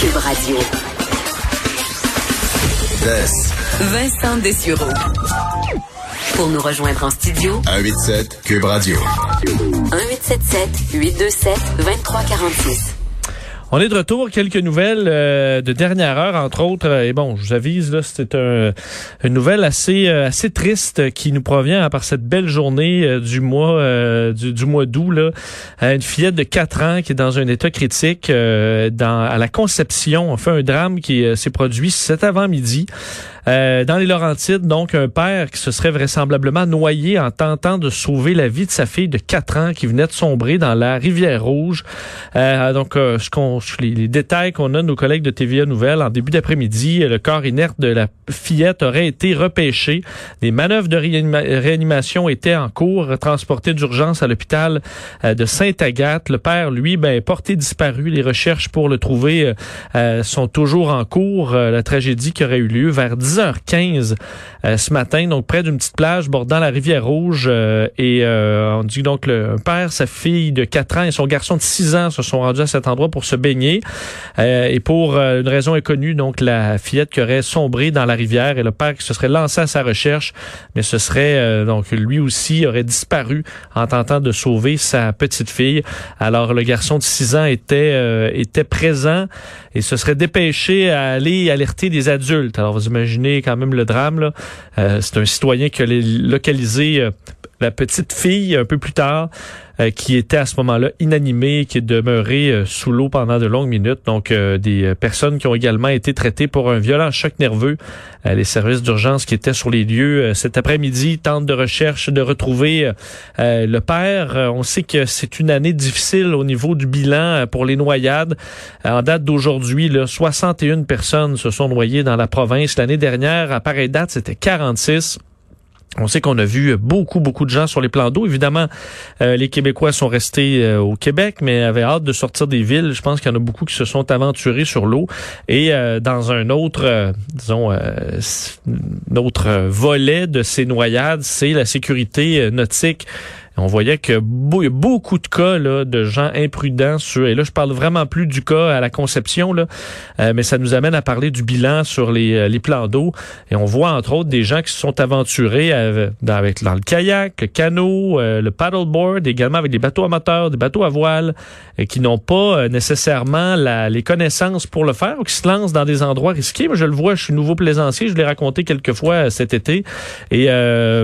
Cube Radio. Vincent Dessureau. Pour nous rejoindre en studio, 187 Cube Radio. 1877 827 2346. On est de retour. Quelques nouvelles euh, de dernière heure, entre autres. et bon, je vous avise, là, c'est un, une nouvelle assez euh, assez triste qui nous provient hein, par cette belle journée euh, du mois du, mois d'août. Là, une fillette de 4 ans qui est dans un état critique à la conception. On fait un drame qui s'est produit cet avant-midi. Euh, dans les Laurentides, donc, un père qui se serait vraisemblablement noyé en tentant de sauver la vie de sa fille de 4 ans qui venait de sombrer dans la rivière Rouge. Euh, donc, euh, ce qu'on, les, détails qu'on a de nos collègues de TVA Nouvelles en début d'après-midi, le corps inerte de la fillette aurait été repêché. Des manœuvres de réanimation étaient en cours, transporté d'urgence à l'hôpital de Sainte-Agathe. Le père, lui, ben, porté disparu. Les recherches pour le trouver sont toujours en cours. la tragédie qui aurait eu lieu vers 10 10h15 euh, ce matin, donc près d'une petite plage bordant la rivière Rouge. Euh, et euh, on dit donc le père, sa fille de 4 ans et son garçon de 6 ans se sont rendus à cet endroit pour se baigner. et pour une raison inconnue, donc la fillette qui aurait sombré dans la rivière et le père qui se serait lancé à sa recherche, mais ce serait donc lui aussi aurait disparu en tentant de sauver sa petite fille. Alors le garçon de 6 ans était était présent et se serait dépêché à aller alerter des adultes. Alors vous imaginez quand même le drame. Euh, c'est un citoyen qui a localisé euh, la petite fille un peu plus tard, euh, qui était à ce moment-là inanimée, qui est demeurée sous l'eau pendant de longues minutes. Donc, des personnes qui ont également été traitées pour un violent choc nerveux. les services d'urgence qui étaient sur les lieux cet après-midi tentent de recherche de retrouver le père. on sait que c'est une année difficile au niveau du bilan pour les noyades. en date d'aujourd'hui, 61 personnes se sont noyées dans la province. L'année dernière, à pareille date, c'était 46. On sait qu'on a vu beaucoup, beaucoup de gens sur les plans d'eau. Évidemment, euh, les Québécois sont restés euh, au Québec, mais avaient hâte de sortir des villes. Je pense qu'il y en a beaucoup qui se sont aventurés sur l'eau. Et euh, dans un autre, disons, autre volet de ces noyades, c'est la sécurité nautique. On voyait que beaucoup de cas de gens imprudents sur et là je parle vraiment plus du cas à la conception là, euh, mais ça nous amène à parler du bilan sur les, euh, les plans d'eau et on voit entre autres des gens qui se sont aventurés avec dans le kayak, le canot, euh, le paddleboard, également avec des bateaux amateurs, des bateaux à voile et qui n'ont pas nécessairement les connaissances pour le faire ou qui se lancent dans des endroits risqués. Moi je le vois, je suis nouveau plaisancier, je l'ai raconté quelques fois cet été et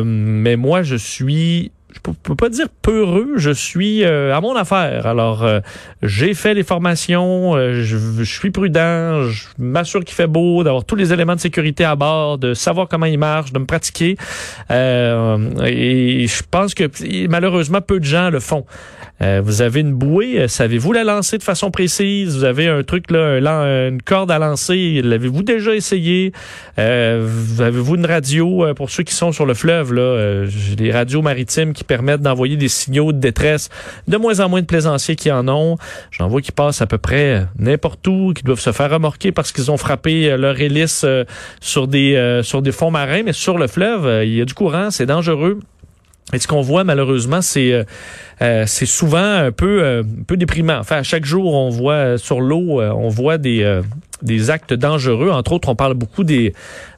mais moi je suis je peux pas dire peureux, je suis euh, à mon affaire. Alors, euh, j'ai fait les formations, euh, je, suis prudent, je m'assure qu'il fait beau, d'avoir tous les éléments de sécurité à bord, de savoir comment il marche, de me pratiquer. et je pense que malheureusement, peu de gens le font. vous avez une bouée, savez-vous la lancer de façon précise? Vous avez un truc, là, une corde à lancer, l'avez-vous déjà essayé? avez-vous une radio pour ceux qui sont sur le fleuve? là, des radios maritimes permettent d'envoyer des signaux de détresse. De moins en moins de plaisanciers qui en ont. J'en vois qui passent à peu près n'importe où, qui doivent se faire remorquer parce qu'ils ont frappé euh, leur hélice euh, sur des euh, sur des fonds marins, mais sur le fleuve, il y a du courant, c'est dangereux. Et ce qu'on voit malheureusement, c'est c'est souvent un peu un peu déprimant. Enfin, chaque jour, on voit sur l'eau, on voit des des actes dangereux. Entre autres, on parle beaucoup des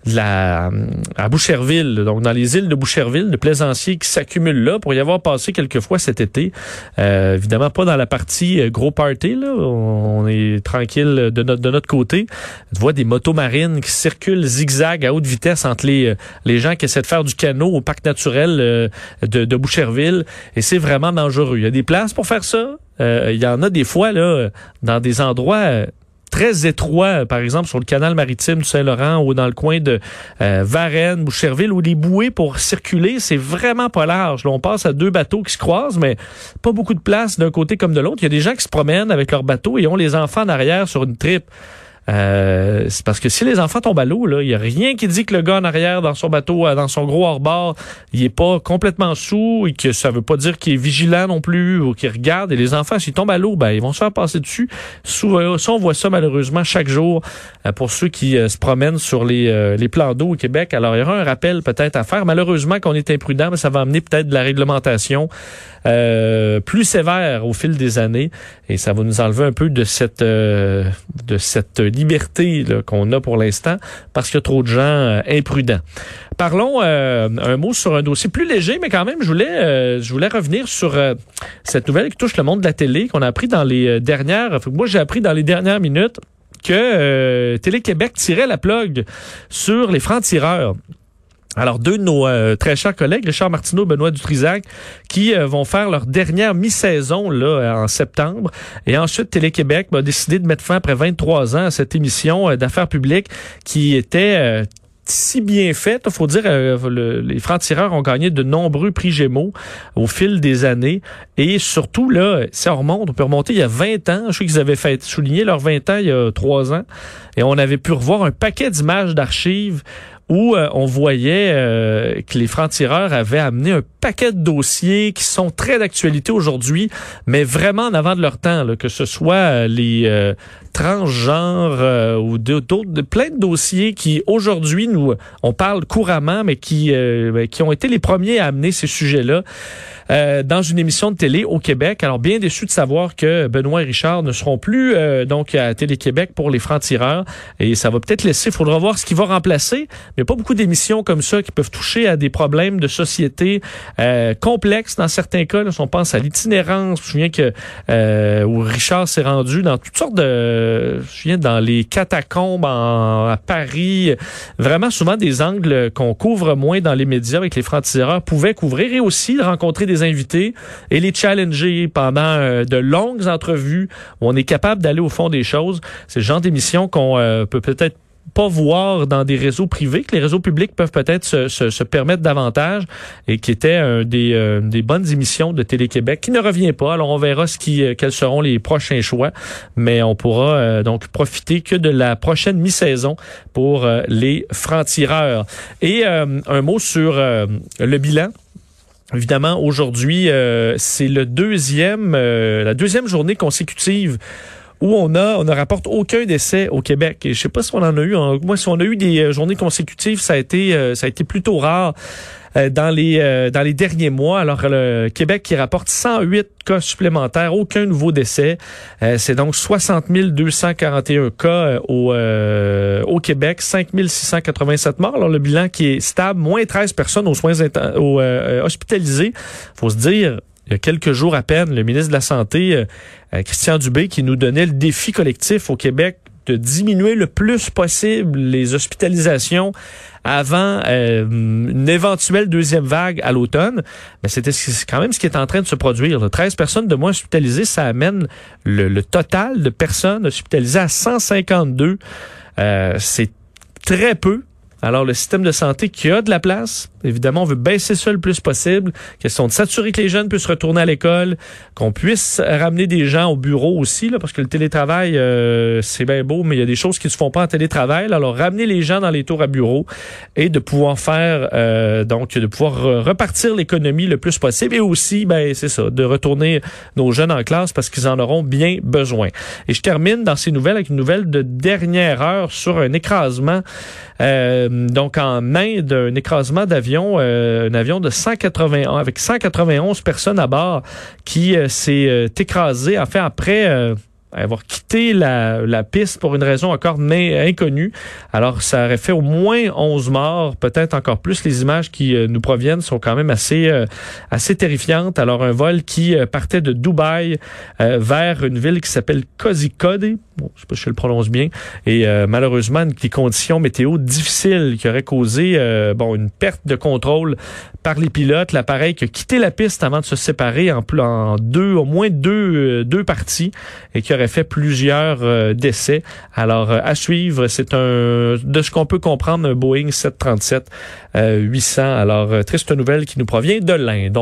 de la à Boucherville, donc dans les îles de Boucherville, de plaisanciers qui s'accumulent là pour y avoir passé quelques fois cet été. Euh, évidemment pas dans la partie euh, gros party là, on est tranquille de notre de notre côté. Tu vois des motos marines qui circulent zigzag à haute vitesse entre les euh, les gens qui essaient de faire du canot au parc naturel de, de Boucherville et c'est vraiment dangereux. Il y a des places pour faire ça. il y en a des fois là dans des endroits très étroit, par exemple sur le canal maritime du Saint-Laurent ou dans le coin de euh, Varennes, Boucherville, où les bouées pour circuler, c'est vraiment pas large. Là, on passe à deux bateaux qui se croisent, mais pas beaucoup de place d'un côté comme de l'autre. Il y a des gens qui se promènent avec leur bateau et ont les enfants en arrière sur une tripe. Euh, c'est parce que si les enfants tombent à l'eau, il y a rien qui dit que le gars en arrière dans son bateau, dans son gros hors-bord, il est pas complètement sous et que ça veut pas dire qu'il est vigilant non plus ou qu'il regarde. Et les enfants, s'ils tombent à l'eau, ben ils vont se faire passer dessus. Souvent, ça, on voit ça malheureusement chaque jour pour ceux qui se promènent sur les, les plans d'eau au Québec. Alors il y aura un rappel peut-être à faire. Malheureusement qu'on est imprudent, mais ça va amener peut-être de la réglementation euh, plus sévère au fil des années et ça va nous enlever un peu de cette euh, de cette liberté qu'on a pour l'instant parce qu'il y a trop de gens euh, imprudents. Parlons un mot sur un dossier plus léger, mais quand même, je voulais je voulais revenir sur cette nouvelle qui touche le monde de la télé qu'on a appris dans les dernières. Moi, j'ai appris dans les dernières minutes que Télé-Québec tirait la plug sur les francs-tireurs. Alors, deux de nos euh, très chers collègues, Richard Martineau, Benoît Dutrisac, qui euh, vont faire leur dernière mi-saison là euh, en septembre. Et ensuite, Télé-Québec a décidé de mettre fin après 23 ans à cette émission d'affaires publiques qui était si bien faite. Il faut dire, les francs-tireurs ont gagné de nombreux prix Gémeaux au fil des années. Et surtout, là, on remonte, on peut remonter il y a 20 ans. Je sais qu'ils avaient fait souligner leurs 20 ans il y a 3 ans. Et on avait pu revoir un paquet d'images d'archives où euh, on voyait euh, que les francs-tireurs avaient amené un paquet de dossiers qui sont très d'actualité aujourd'hui, mais vraiment en avant de leur temps, là, que ce soit euh, les transgenres ou d'autres, plein de dossiers qui aujourd'hui nous on parle couramment, mais qui ben, qui ont été les premiers à amener ces sujets-là. Euh, dans une émission de télé au Québec. Alors, bien déçu de savoir que Benoît et Richard ne seront plus euh, donc à Télé-Québec pour les francs-tireurs. Et ça va peut-être laisser, il faudra voir ce qui va remplacer. Mais pas beaucoup d'émissions comme ça qui peuvent toucher à des problèmes de société euh, complexes dans certains cas. Là, on pense à l'itinérance. Je me souviens que où Richard s'est rendu dans toutes sortes de... Je me souviens dans les catacombes à Paris. Vraiment souvent des angles qu'on couvre moins dans les médias avec les francs-tireurs pouvaient couvrir et aussi rencontrer des invités et les challenger pendant euh, de longues entrevues où on est capable d'aller au fond des choses. C'est le genre d'émission qu'on euh, peut peut-être pas voir dans des réseaux privés, que les réseaux publics peuvent peut-être se, se, permettre davantage et qui était un des, euh, des bonnes émissions de Télé-Québec qui ne revient pas. Alors on verra ce qui, quels seront les prochains choix, mais on pourra donc profiter que de la prochaine mi-saison pour les francs-tireurs. Et un mot sur le bilan Évidemment, aujourd'hui, euh, c'est euh, la deuxième journée consécutive où on a, ne rapporte aucun décès au Québec. Et je sais pas si on en a eu. moi, si on a eu des euh, journées consécutives, ça a été plutôt rare. Euh, dans les euh, dans les derniers mois. Alors le Québec qui rapporte 108 cas supplémentaires, aucun nouveau décès. Euh, c'est donc 60 241 cas au au Québec, 5 687 morts. Alors le bilan qui est stable, moins 13 personnes aux soins aux, hospitalisés. Faut se dire il y a quelques jours à peine, le ministre de la Santé, Christian Dubé, qui nous donnait le défi collectif au Québec de diminuer le plus possible les hospitalisations avant euh, une éventuelle deuxième vague à l'automne. Mais c'était quand même ce qui est en train de se produire. 13 personnes de moins hospitalisées, ça amène le, total de personnes hospitalisées à 152. Euh, c'est très peu. Alors, le système de santé qui a de la place, Évidemment, on veut baisser ça le plus possible. Question de s'assurer que les jeunes puissent retourner à l'école, qu'on puisse ramener des gens au bureau aussi, là, parce que le télétravail, euh, c'est bien beau, mais il y a des choses qui ne se font pas en télétravail. Alors, ramener les gens dans les tours à bureau et de pouvoir faire, euh, donc, de pouvoir repartir l'économie le plus possible et aussi, ben, c'est ça, de retourner nos jeunes en classe parce qu'ils en auront bien besoin. Et je termine dans ces nouvelles avec une nouvelle de dernière heure sur un écrasement, euh, donc en Inde, un écrasement d'avion euh, un avion de 181 avec 191 personnes à bord qui euh, s'est euh, écrasé en fait après avoir quitté la, la, piste pour une raison encore inconnue. Alors, ça aurait fait au moins 11 morts, peut-être encore plus. Les images qui euh, nous proviennent sont quand même assez, euh, assez terrifiantes. Alors, un vol qui euh, partait de Dubaï vers une ville qui s'appelle Kozhikode. Bon, je sais pas si je le prononce bien. Et malheureusement, des conditions météo difficiles qui auraient causé bon une perte de contrôle par les pilotes. L'appareil qui a quitté la piste avant de se séparer en, en deux, au moins deux, deux parties et qui aurait fait plusieurs euh, décès. Alors, euh, à suivre, c'est un, de ce qu'on peut comprendre, un Boeing 737 800. Euh, Alors, triste nouvelle qui nous provient de l'Inde.